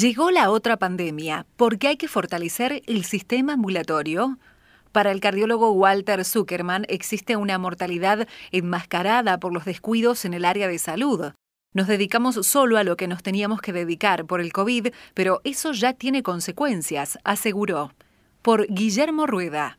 Llegó la otra pandemia, porque hay que fortalecer el sistema ambulatorio. Para el cardiólogo Walter Zuckerman existe una mortalidad enmascarada por los descuidos en el área de salud. Nos dedicamos solo a lo que nos teníamos que dedicar por el COVID, pero eso ya tiene consecuencias, aseguró. Por Guillermo Rueda.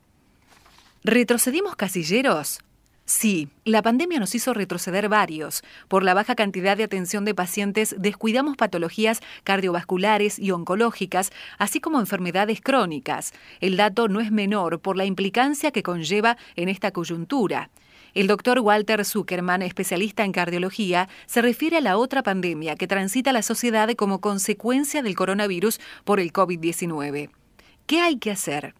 ¿Retrocedimos casilleros? Sí, la pandemia nos hizo retroceder varios. Por la baja cantidad de atención de pacientes, descuidamos patologías cardiovasculares y oncológicas, así como enfermedades crónicas. El dato no es menor por la implicancia que conlleva en esta coyuntura. El doctor Walter Zuckerman, especialista en cardiología, se refiere a la otra pandemia que transita la sociedad como consecuencia del coronavirus por el COVID-19. ¿Qué hay que hacer?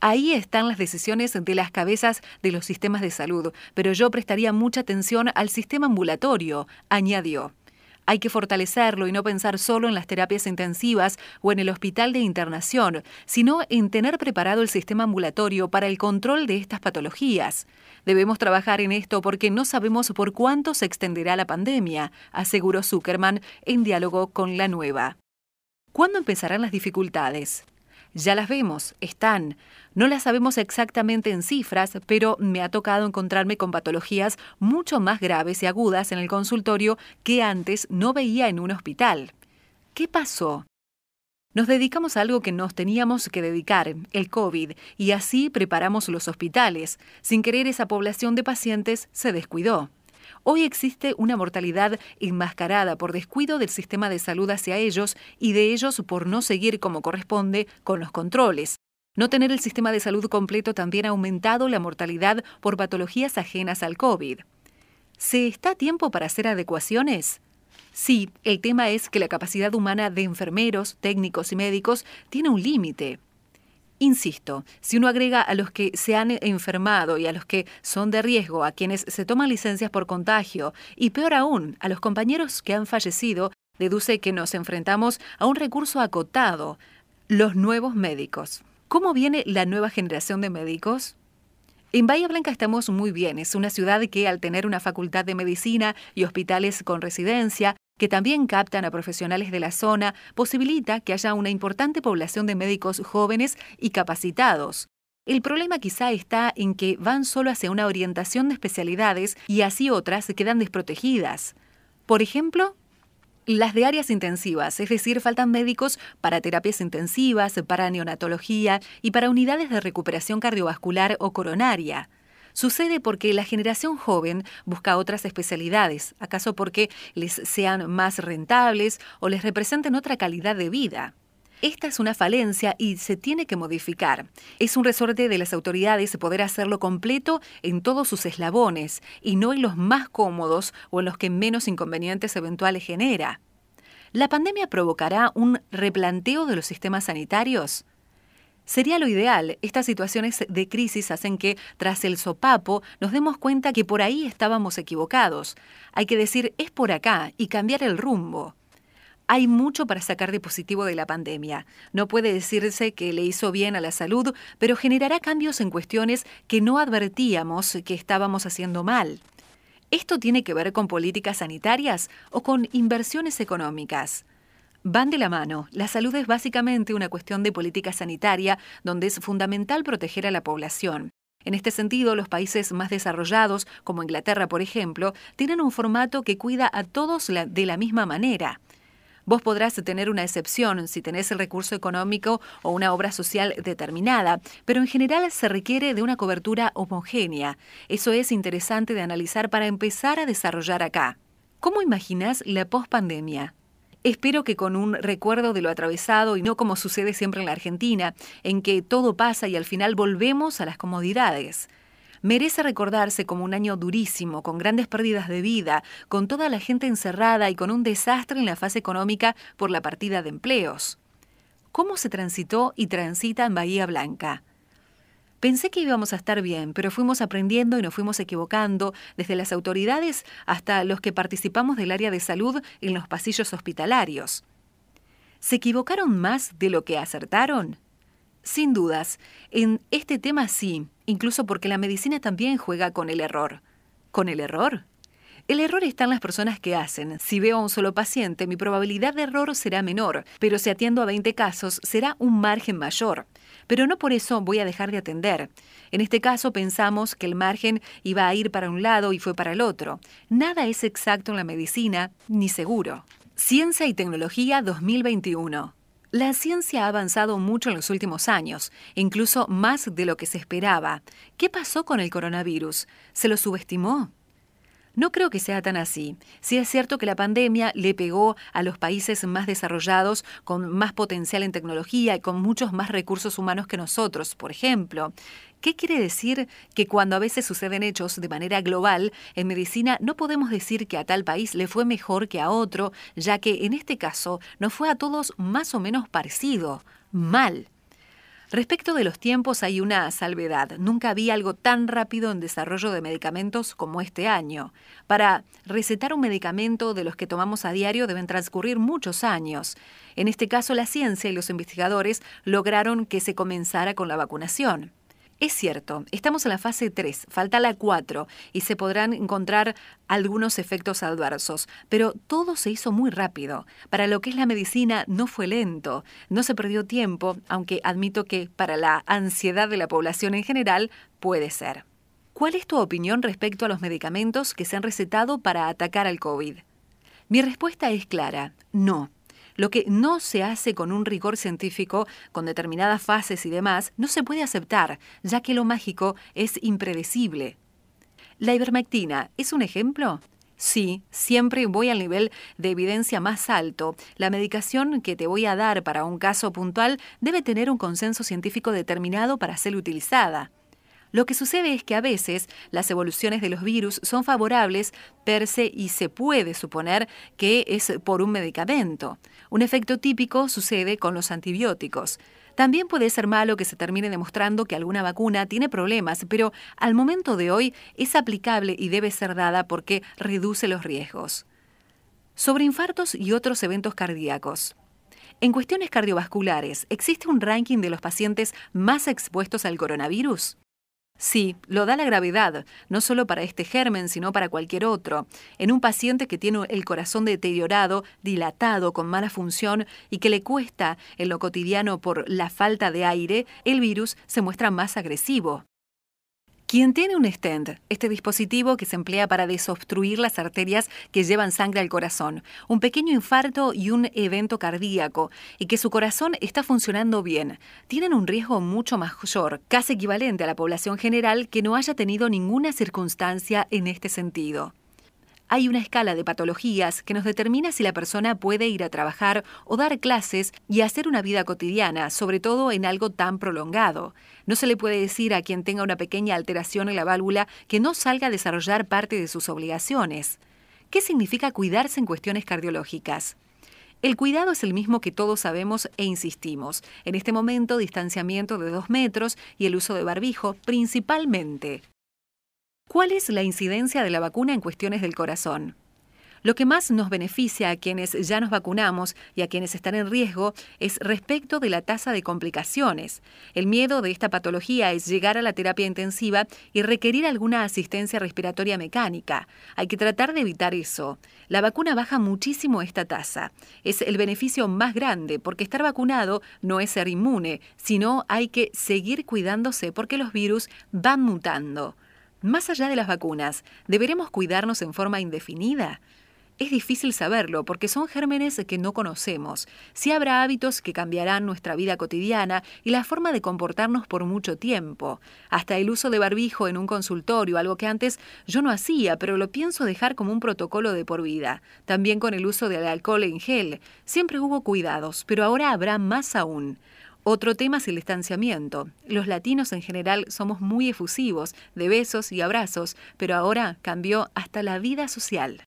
Ahí están las decisiones de las cabezas de los sistemas de salud, pero yo prestaría mucha atención al sistema ambulatorio, añadió. Hay que fortalecerlo y no pensar solo en las terapias intensivas o en el hospital de internación, sino en tener preparado el sistema ambulatorio para el control de estas patologías. Debemos trabajar en esto porque no sabemos por cuánto se extenderá la pandemia, aseguró Zuckerman en diálogo con la nueva. ¿Cuándo empezarán las dificultades? Ya las vemos, están. No las sabemos exactamente en cifras, pero me ha tocado encontrarme con patologías mucho más graves y agudas en el consultorio que antes no veía en un hospital. ¿Qué pasó? Nos dedicamos a algo que nos teníamos que dedicar, el COVID, y así preparamos los hospitales. Sin querer esa población de pacientes se descuidó. Hoy existe una mortalidad enmascarada por descuido del sistema de salud hacia ellos y de ellos por no seguir como corresponde con los controles. No tener el sistema de salud completo también ha aumentado la mortalidad por patologías ajenas al COVID. ¿Se está a tiempo para hacer adecuaciones? Sí, el tema es que la capacidad humana de enfermeros, técnicos y médicos tiene un límite. Insisto, si uno agrega a los que se han enfermado y a los que son de riesgo, a quienes se toman licencias por contagio, y peor aún, a los compañeros que han fallecido, deduce que nos enfrentamos a un recurso acotado, los nuevos médicos. ¿Cómo viene la nueva generación de médicos? En Bahía Blanca estamos muy bien. Es una ciudad que al tener una facultad de medicina y hospitales con residencia, que también captan a profesionales de la zona, posibilita que haya una importante población de médicos jóvenes y capacitados. El problema quizá está en que van solo hacia una orientación de especialidades y así otras se quedan desprotegidas. Por ejemplo, las de áreas intensivas, es decir, faltan médicos para terapias intensivas, para neonatología y para unidades de recuperación cardiovascular o coronaria. Sucede porque la generación joven busca otras especialidades, acaso porque les sean más rentables o les representen otra calidad de vida. Esta es una falencia y se tiene que modificar. Es un resorte de las autoridades poder hacerlo completo en todos sus eslabones y no en los más cómodos o en los que menos inconvenientes eventuales genera. ¿La pandemia provocará un replanteo de los sistemas sanitarios? Sería lo ideal. Estas situaciones de crisis hacen que, tras el sopapo, nos demos cuenta que por ahí estábamos equivocados. Hay que decir es por acá y cambiar el rumbo. Hay mucho para sacar de positivo de la pandemia. No puede decirse que le hizo bien a la salud, pero generará cambios en cuestiones que no advertíamos que estábamos haciendo mal. ¿Esto tiene que ver con políticas sanitarias o con inversiones económicas? Van de la mano. La salud es básicamente una cuestión de política sanitaria donde es fundamental proteger a la población. En este sentido, los países más desarrollados, como Inglaterra, por ejemplo, tienen un formato que cuida a todos de la misma manera. Vos podrás tener una excepción si tenés el recurso económico o una obra social determinada, pero en general se requiere de una cobertura homogénea. Eso es interesante de analizar para empezar a desarrollar acá. ¿Cómo imaginas la pospandemia? Espero que con un recuerdo de lo atravesado y no como sucede siempre en la Argentina, en que todo pasa y al final volvemos a las comodidades. Merece recordarse como un año durísimo, con grandes pérdidas de vida, con toda la gente encerrada y con un desastre en la fase económica por la partida de empleos. ¿Cómo se transitó y transita en Bahía Blanca? Pensé que íbamos a estar bien, pero fuimos aprendiendo y nos fuimos equivocando, desde las autoridades hasta los que participamos del área de salud en los pasillos hospitalarios. ¿Se equivocaron más de lo que acertaron? Sin dudas, en este tema sí, incluso porque la medicina también juega con el error. ¿Con el error? El error está en las personas que hacen. Si veo a un solo paciente, mi probabilidad de error será menor, pero si atiendo a 20 casos, será un margen mayor. Pero no por eso voy a dejar de atender. En este caso pensamos que el margen iba a ir para un lado y fue para el otro. Nada es exacto en la medicina, ni seguro. Ciencia y Tecnología 2021. La ciencia ha avanzado mucho en los últimos años, incluso más de lo que se esperaba. ¿Qué pasó con el coronavirus? ¿Se lo subestimó? No creo que sea tan así. Sí es cierto que la pandemia le pegó a los países más desarrollados, con más potencial en tecnología y con muchos más recursos humanos que nosotros, por ejemplo. ¿Qué quiere decir que cuando a veces suceden hechos de manera global, en medicina no podemos decir que a tal país le fue mejor que a otro, ya que en este caso nos fue a todos más o menos parecido, mal? Respecto de los tiempos hay una salvedad. Nunca había algo tan rápido en desarrollo de medicamentos como este año. Para recetar un medicamento de los que tomamos a diario deben transcurrir muchos años. En este caso la ciencia y los investigadores lograron que se comenzara con la vacunación. Es cierto, estamos en la fase 3, falta la 4 y se podrán encontrar algunos efectos adversos, pero todo se hizo muy rápido. Para lo que es la medicina no fue lento, no se perdió tiempo, aunque admito que para la ansiedad de la población en general puede ser. ¿Cuál es tu opinión respecto a los medicamentos que se han recetado para atacar al COVID? Mi respuesta es clara, no. Lo que no se hace con un rigor científico, con determinadas fases y demás, no se puede aceptar, ya que lo mágico es impredecible. ¿La ivermectina es un ejemplo? Sí, siempre voy al nivel de evidencia más alto. La medicación que te voy a dar para un caso puntual debe tener un consenso científico determinado para ser utilizada. Lo que sucede es que a veces las evoluciones de los virus son favorables per se y se puede suponer que es por un medicamento. Un efecto típico sucede con los antibióticos. También puede ser malo que se termine demostrando que alguna vacuna tiene problemas, pero al momento de hoy es aplicable y debe ser dada porque reduce los riesgos. Sobre infartos y otros eventos cardíacos. En cuestiones cardiovasculares, ¿existe un ranking de los pacientes más expuestos al coronavirus? Sí, lo da la gravedad, no solo para este germen, sino para cualquier otro. En un paciente que tiene el corazón deteriorado, dilatado, con mala función y que le cuesta en lo cotidiano por la falta de aire, el virus se muestra más agresivo. Quien tiene un stent, este dispositivo que se emplea para desobstruir las arterias que llevan sangre al corazón, un pequeño infarto y un evento cardíaco, y que su corazón está funcionando bien, tienen un riesgo mucho mayor, casi equivalente a la población general que no haya tenido ninguna circunstancia en este sentido. Hay una escala de patologías que nos determina si la persona puede ir a trabajar o dar clases y hacer una vida cotidiana, sobre todo en algo tan prolongado. No se le puede decir a quien tenga una pequeña alteración en la válvula que no salga a desarrollar parte de sus obligaciones. ¿Qué significa cuidarse en cuestiones cardiológicas? El cuidado es el mismo que todos sabemos e insistimos. En este momento, distanciamiento de dos metros y el uso de barbijo principalmente. ¿Cuál es la incidencia de la vacuna en cuestiones del corazón? Lo que más nos beneficia a quienes ya nos vacunamos y a quienes están en riesgo es respecto de la tasa de complicaciones. El miedo de esta patología es llegar a la terapia intensiva y requerir alguna asistencia respiratoria mecánica. Hay que tratar de evitar eso. La vacuna baja muchísimo esta tasa. Es el beneficio más grande porque estar vacunado no es ser inmune, sino hay que seguir cuidándose porque los virus van mutando. Más allá de las vacunas, ¿deberemos cuidarnos en forma indefinida? Es difícil saberlo porque son gérmenes que no conocemos. Si habrá hábitos que cambiarán nuestra vida cotidiana y la forma de comportarnos por mucho tiempo. Hasta el uso de barbijo en un consultorio, algo que antes yo no hacía, pero lo pienso dejar como un protocolo de por vida. También con el uso del alcohol en gel. Siempre hubo cuidados, pero ahora habrá más aún. Otro tema es el distanciamiento. Los latinos en general somos muy efusivos, de besos y abrazos, pero ahora cambió hasta la vida social.